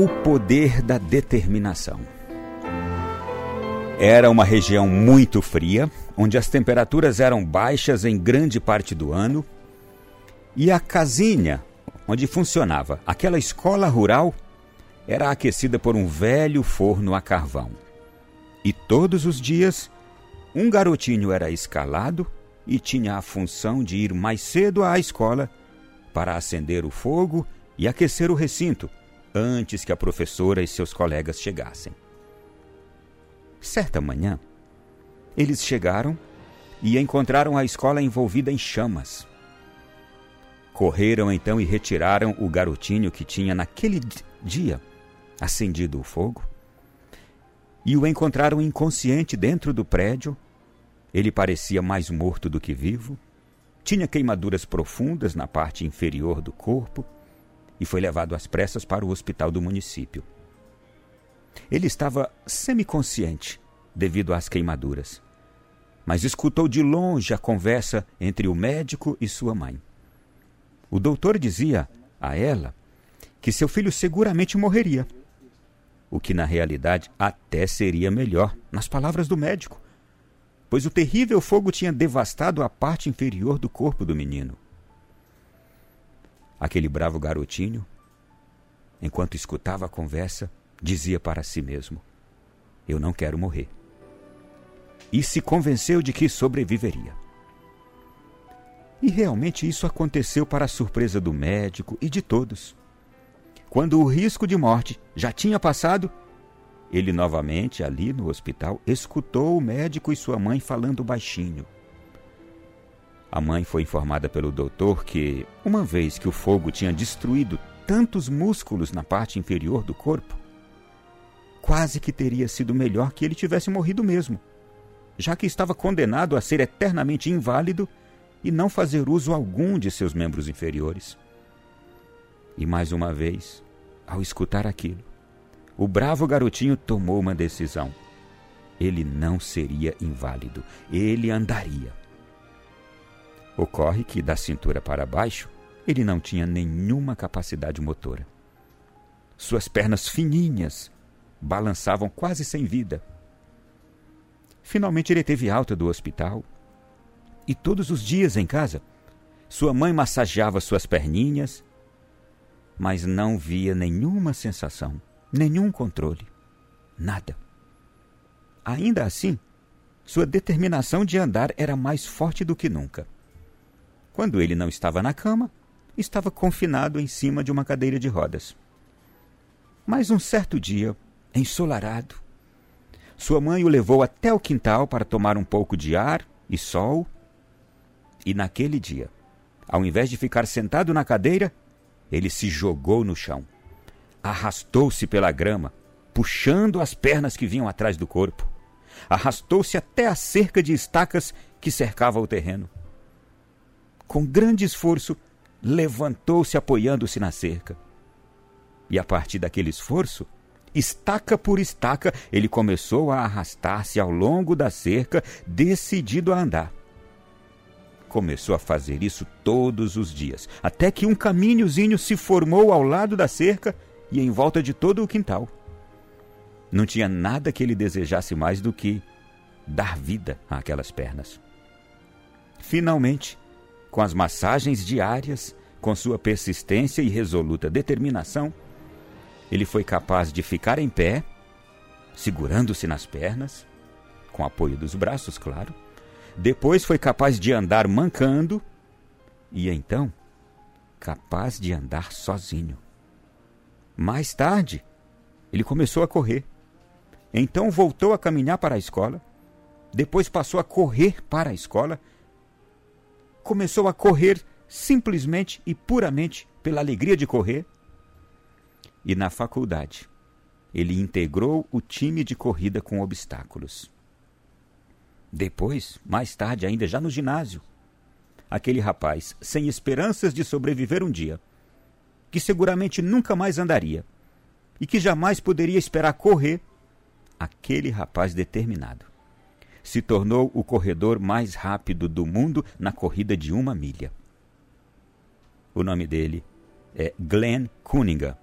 O poder da determinação. Era uma região muito fria, onde as temperaturas eram baixas em grande parte do ano, e a casinha onde funcionava aquela escola rural era aquecida por um velho forno a carvão. E todos os dias, um garotinho era escalado e tinha a função de ir mais cedo à escola para acender o fogo e aquecer o recinto antes que a professora e seus colegas chegassem. Certa manhã, eles chegaram e encontraram a escola envolvida em chamas. Correram então e retiraram o garotinho que tinha naquele dia acendido o fogo e o encontraram inconsciente dentro do prédio. Ele parecia mais morto do que vivo, tinha queimaduras profundas na parte inferior do corpo e foi levado às pressas para o hospital do município. Ele estava semiconsciente devido às queimaduras, mas escutou de longe a conversa entre o médico e sua mãe. O doutor dizia a ela que seu filho seguramente morreria, o que na realidade até seria melhor, nas palavras do médico, pois o terrível fogo tinha devastado a parte inferior do corpo do menino. Aquele bravo garotinho, enquanto escutava a conversa, dizia para si mesmo: Eu não quero morrer. E se convenceu de que sobreviveria. E realmente isso aconteceu para a surpresa do médico e de todos. Quando o risco de morte já tinha passado, ele novamente, ali no hospital, escutou o médico e sua mãe falando baixinho. A mãe foi informada pelo doutor que, uma vez que o fogo tinha destruído tantos músculos na parte inferior do corpo, quase que teria sido melhor que ele tivesse morrido mesmo, já que estava condenado a ser eternamente inválido e não fazer uso algum de seus membros inferiores. E mais uma vez, ao escutar aquilo, o bravo garotinho tomou uma decisão. Ele não seria inválido, ele andaria. Ocorre que, da cintura para baixo, ele não tinha nenhuma capacidade motora. Suas pernas fininhas balançavam quase sem vida. Finalmente ele teve alta do hospital e todos os dias em casa sua mãe massageava suas perninhas, mas não via nenhuma sensação, nenhum controle, nada. Ainda assim, sua determinação de andar era mais forte do que nunca. Quando ele não estava na cama, estava confinado em cima de uma cadeira de rodas. Mas um certo dia, ensolarado. Sua mãe o levou até o quintal para tomar um pouco de ar e sol. E naquele dia, ao invés de ficar sentado na cadeira, ele se jogou no chão. Arrastou-se pela grama, puxando as pernas que vinham atrás do corpo. Arrastou-se até a cerca de estacas que cercava o terreno. Com grande esforço, levantou-se apoiando-se na cerca. E a partir daquele esforço, Estaca por estaca, ele começou a arrastar-se ao longo da cerca, decidido a andar. Começou a fazer isso todos os dias, até que um caminhozinho se formou ao lado da cerca e em volta de todo o quintal. Não tinha nada que ele desejasse mais do que dar vida àquelas pernas. Finalmente, com as massagens diárias, com sua persistência e resoluta determinação, ele foi capaz de ficar em pé, segurando-se nas pernas, com apoio dos braços, claro. Depois foi capaz de andar mancando e então capaz de andar sozinho. Mais tarde, ele começou a correr. Então voltou a caminhar para a escola. Depois passou a correr para a escola. Começou a correr simplesmente e puramente pela alegria de correr e na faculdade. Ele integrou o time de corrida com obstáculos. Depois, mais tarde, ainda já no ginásio, aquele rapaz, sem esperanças de sobreviver um dia, que seguramente nunca mais andaria e que jamais poderia esperar correr, aquele rapaz determinado se tornou o corredor mais rápido do mundo na corrida de uma milha. O nome dele é Glenn Cunningham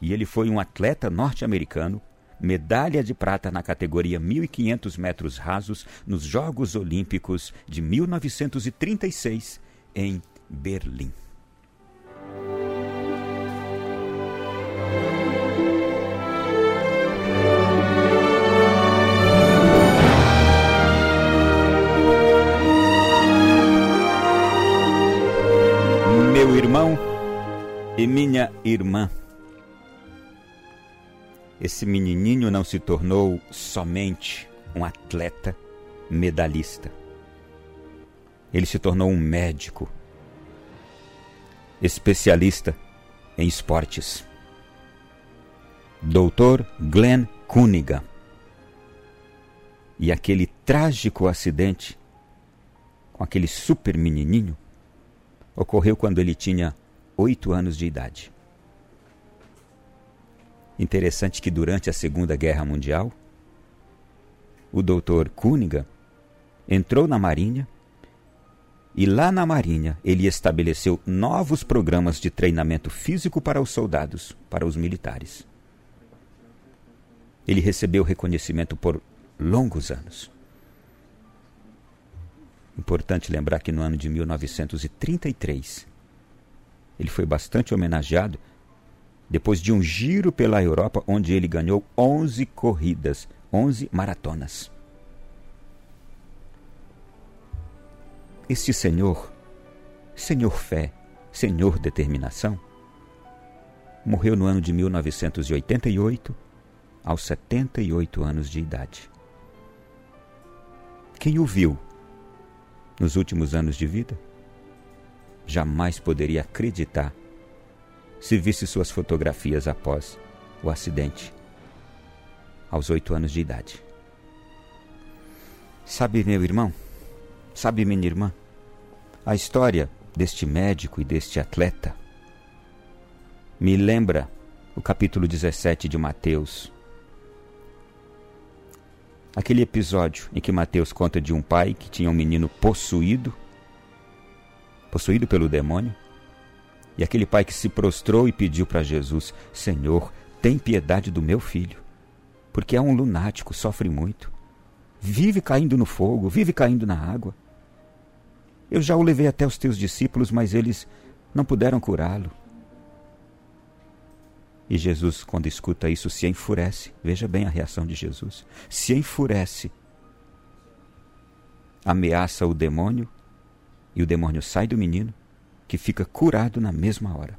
E ele foi um atleta norte-americano, medalha de prata na categoria 1.500 metros rasos nos Jogos Olímpicos de 1936 em Berlim. E minha irmã, esse menininho não se tornou somente um atleta medalhista. Ele se tornou um médico, especialista em esportes. Doutor Glenn Cunningham. E aquele trágico acidente com aquele super menininho ocorreu quando ele tinha oito anos de idade. Interessante que durante a Segunda Guerra Mundial, o doutor Cunningham entrou na Marinha e lá na Marinha ele estabeleceu novos programas de treinamento físico para os soldados, para os militares. Ele recebeu reconhecimento por longos anos. Importante lembrar que no ano de 1933 ele foi bastante homenageado depois de um giro pela Europa onde ele ganhou 11 corridas, 11 maratonas. Este senhor, senhor fé, senhor determinação, morreu no ano de 1988, aos 78 anos de idade. Quem o viu nos últimos anos de vida jamais poderia acreditar se visse suas fotografias após o acidente, aos oito anos de idade. Sabe, meu irmão? Sabe, minha irmã? A história deste médico e deste atleta me lembra o capítulo 17 de Mateus. Aquele episódio em que Mateus conta de um pai que tinha um menino possuído, possuído pelo demônio, e aquele pai que se prostrou e pediu para Jesus: Senhor, tem piedade do meu filho, porque é um lunático, sofre muito, vive caindo no fogo, vive caindo na água. Eu já o levei até os teus discípulos, mas eles não puderam curá-lo. E Jesus, quando escuta isso, se enfurece. Veja bem a reação de Jesus. Se enfurece. Ameaça o demônio, e o demônio sai do menino que fica curado na mesma hora.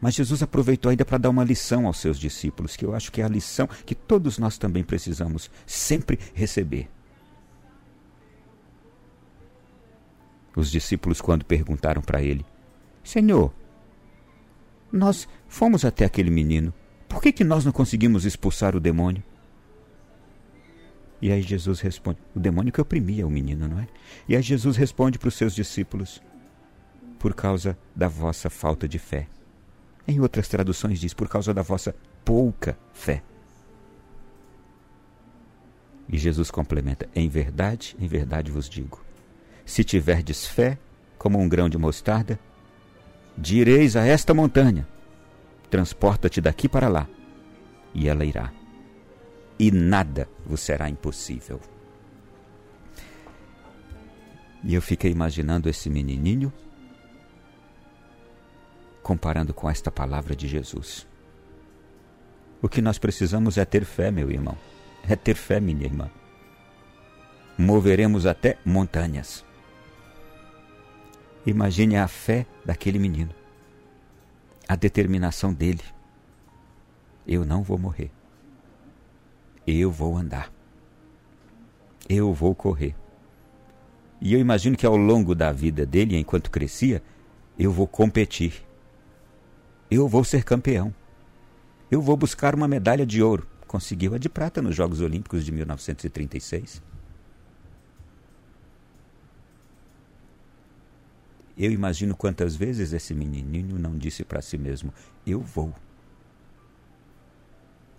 Mas Jesus aproveitou ainda para dar uma lição aos seus discípulos, que eu acho que é a lição que todos nós também precisamos sempre receber. Os discípulos, quando perguntaram para ele: Senhor, nós fomos até aquele menino, por que, que nós não conseguimos expulsar o demônio? E aí Jesus responde: o demônio que oprimia o menino, não é? E aí Jesus responde para os seus discípulos: por causa da vossa falta de fé. Em outras traduções diz por causa da vossa pouca fé. E Jesus complementa: Em verdade, em verdade vos digo: se tiverdes fé como um grão de mostarda, direis a esta montanha: transporta-te daqui para lá, e ela irá. E nada vos será impossível. E eu fiquei imaginando esse menininho comparando com esta palavra de Jesus. O que nós precisamos é ter fé, meu irmão. É ter fé, minha irmã. Moveremos até montanhas. Imagine a fé daquele menino, a determinação dele. Eu não vou morrer. Eu vou andar. Eu vou correr. E eu imagino que ao longo da vida dele, enquanto crescia, eu vou competir. Eu vou ser campeão. Eu vou buscar uma medalha de ouro. Conseguiu a de prata nos Jogos Olímpicos de 1936. Eu imagino quantas vezes esse menininho não disse para si mesmo: Eu vou.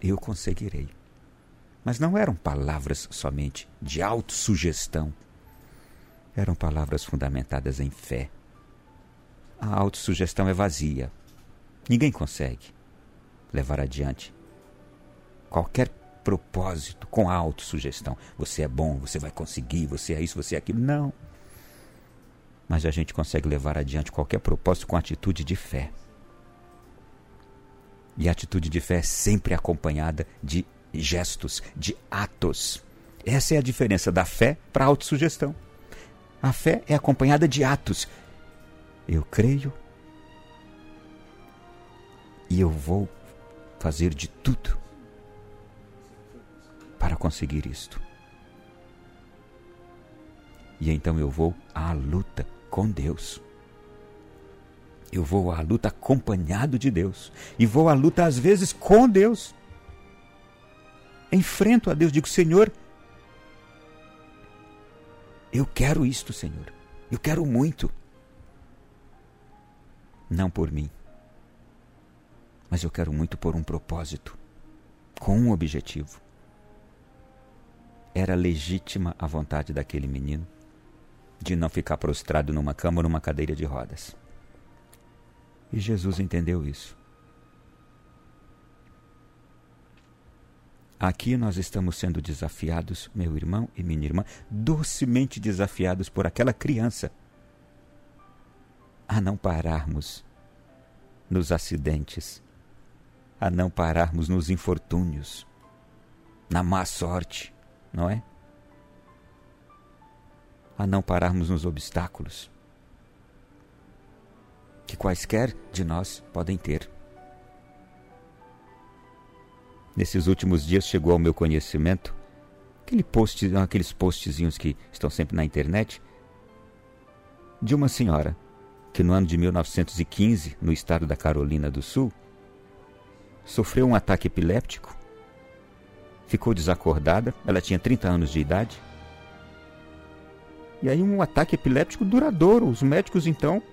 Eu conseguirei. Mas não eram palavras somente de autossugestão. Eram palavras fundamentadas em fé. A autossugestão é vazia, Ninguém consegue. levar adiante qualquer propósito com a autossugestão. Você é bom, você vai conseguir, você é isso, você é aquilo. Não. Mas a gente consegue levar adiante qualquer propósito com atitude de fé. E a atitude de fé é sempre acompanhada de gestos, de atos. Essa é a diferença da fé para a autossugestão. A fé é acompanhada de atos. Eu creio e eu vou fazer de tudo para conseguir isto. E então eu vou à luta com Deus. Eu vou à luta acompanhado de Deus. E vou à luta, às vezes, com Deus. Enfrento a Deus, digo: Senhor, eu quero isto, Senhor. Eu quero muito. Não por mim, mas eu quero muito por um propósito, com um objetivo. Era legítima a vontade daquele menino de não ficar prostrado numa cama ou numa cadeira de rodas. E Jesus entendeu isso. Aqui nós estamos sendo desafiados, meu irmão e minha irmã, docemente desafiados por aquela criança a não pararmos nos acidentes, a não pararmos nos infortúnios, na má sorte, não é? A não pararmos nos obstáculos que quaisquer de nós podem ter. Nesses últimos dias chegou ao meu conhecimento aquele post, aqueles postzinhos que estão sempre na internet de uma senhora que no ano de 1915, no estado da Carolina do Sul, sofreu um ataque epiléptico, ficou desacordada, ela tinha 30 anos de idade. E aí um ataque epiléptico duradouro, os médicos então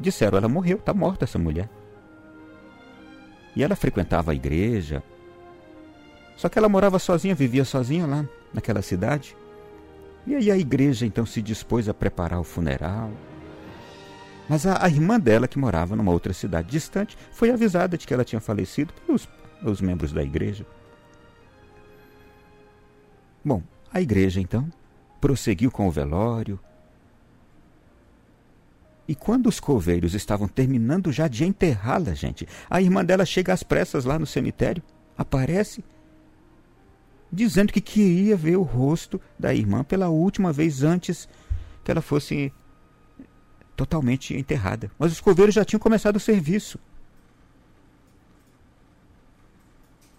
disseram, ela morreu, está morta essa mulher. E ela frequentava a igreja. Só que ela morava sozinha, vivia sozinha lá naquela cidade. E aí a igreja então se dispôs a preparar o funeral. Mas a, a, irmã dela, que morava numa outra cidade distante, foi avisada de que ela tinha falecido pelos, pelos membros da igreja. Bom, a igreja então prosseguiu com o velório, e quando os coveiros estavam terminando já de enterrá-la, gente, a irmã dela chega às pressas lá no cemitério, aparece, dizendo que queria ver o rosto da irmã pela última vez antes que ela fosse totalmente enterrada. Mas os coveiros já tinham começado o serviço.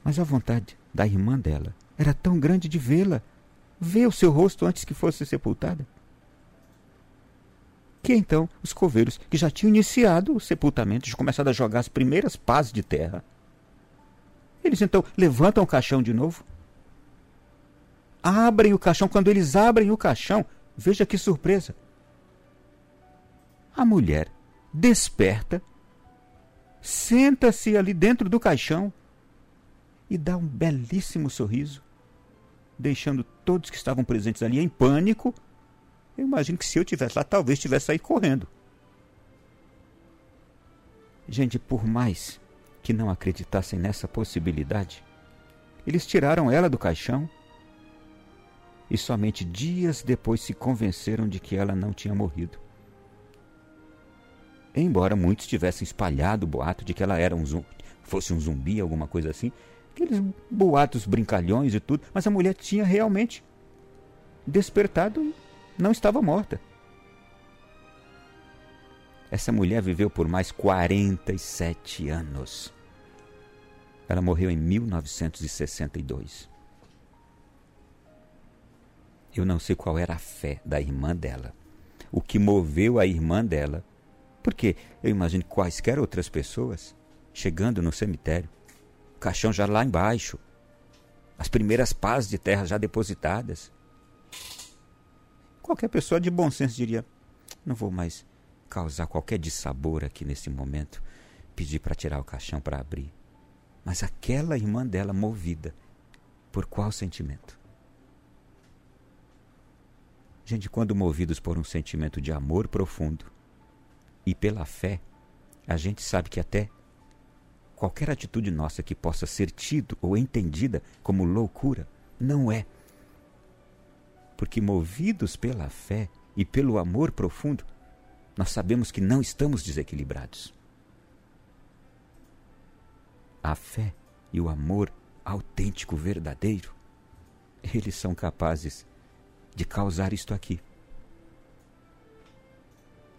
Mas a vontade da irmã dela era tão grande de vê-la, ver o seu rosto antes que fosse sepultada que então os coveiros, que já tinham iniciado o sepultamento, já começado a jogar as primeiras pás de terra, eles então levantam o caixão de novo, abrem o caixão. Quando eles abrem o caixão, veja que surpresa! A mulher desperta, senta-se ali dentro do caixão e dá um belíssimo sorriso, deixando todos que estavam presentes ali em pânico eu imagino que se eu tivesse lá, talvez tivesse saído correndo. Gente, por mais que não acreditassem nessa possibilidade, eles tiraram ela do caixão e somente dias depois se convenceram de que ela não tinha morrido. Embora muitos tivessem espalhado o boato de que ela era um zumbi, fosse um zumbi, alguma coisa assim, aqueles boatos brincalhões e tudo, mas a mulher tinha realmente despertado não estava morta. Essa mulher viveu por mais 47 anos. Ela morreu em 1962. Eu não sei qual era a fé da irmã dela. O que moveu a irmã dela. Porque eu imagino quaisquer outras pessoas chegando no cemitério, o caixão já lá embaixo, as primeiras pás de terra já depositadas. Qualquer pessoa de bom senso diria: não vou mais causar qualquer dissabor aqui nesse momento, pedir para tirar o caixão para abrir. Mas aquela irmã dela, movida por qual sentimento? Gente, quando movidos por um sentimento de amor profundo e pela fé, a gente sabe que até qualquer atitude nossa que possa ser tido ou entendida como loucura, não é. Porque movidos pela fé e pelo amor profundo, nós sabemos que não estamos desequilibrados. A fé e o amor autêntico, verdadeiro, eles são capazes de causar isto aqui.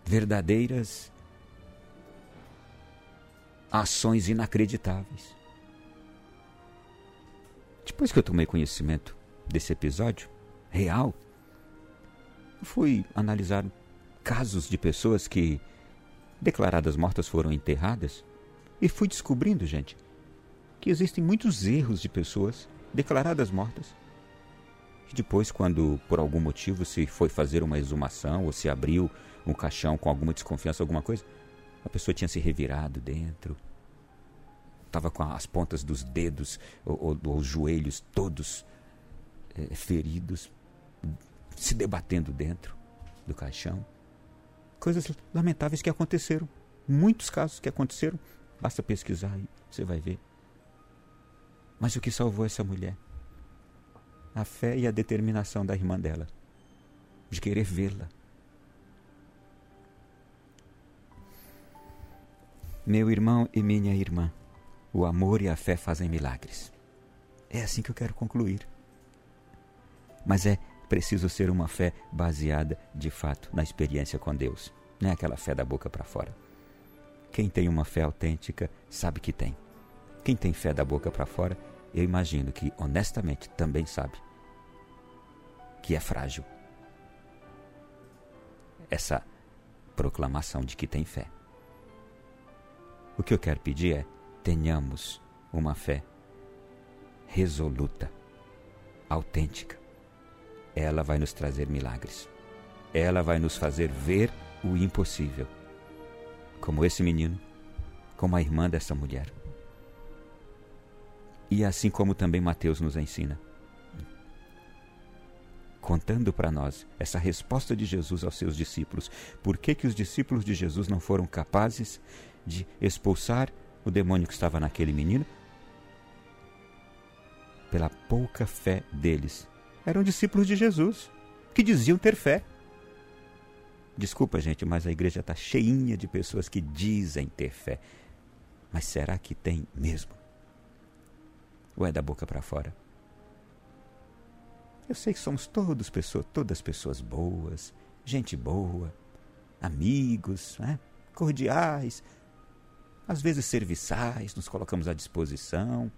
Verdadeiras ações inacreditáveis. Depois que eu tomei conhecimento desse episódio real, fui analisar casos de pessoas que, declaradas mortas, foram enterradas e fui descobrindo, gente, que existem muitos erros de pessoas declaradas mortas. E depois, quando por algum motivo se foi fazer uma exumação ou se abriu um caixão com alguma desconfiança, alguma coisa, a pessoa tinha se revirado dentro, estava com as pontas dos dedos ou, ou, ou os joelhos todos é, feridos, se debatendo dentro do caixão. Coisas lamentáveis que aconteceram. Muitos casos que aconteceram. Basta pesquisar aí, você vai ver. Mas o que salvou essa mulher? A fé e a determinação da irmã dela, de querer vê-la. Meu irmão e minha irmã, o amor e a fé fazem milagres. É assim que eu quero concluir. Mas é preciso ser uma fé baseada, de fato, na experiência com Deus. Não é aquela fé da boca para fora. Quem tem uma fé autêntica sabe que tem. Quem tem fé da boca para fora, eu imagino que, honestamente, também sabe que é frágil. Essa proclamação de que tem fé. O que eu quero pedir é: tenhamos uma fé resoluta, autêntica. Ela vai nos trazer milagres. Ela vai nos fazer ver o impossível. Como esse menino, como a irmã dessa mulher. E assim como também Mateus nos ensina. Contando para nós essa resposta de Jesus aos seus discípulos. Por que, que os discípulos de Jesus não foram capazes de expulsar o demônio que estava naquele menino? Pela pouca fé deles. Eram discípulos de Jesus, que diziam ter fé. Desculpa, gente, mas a igreja está cheinha de pessoas que dizem ter fé. Mas será que tem mesmo? Ou é da boca para fora? Eu sei que somos todos pessoas, todas pessoas boas, gente boa, amigos, né? cordiais, às vezes serviçais, nos colocamos à disposição.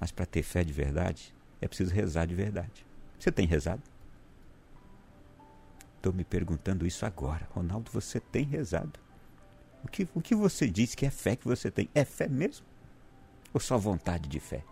Mas para ter fé de verdade, é preciso rezar de verdade. Você tem rezado? Estou me perguntando isso agora. Ronaldo, você tem rezado? O que, o que você diz que é fé que você tem? É fé mesmo? Ou só vontade de fé?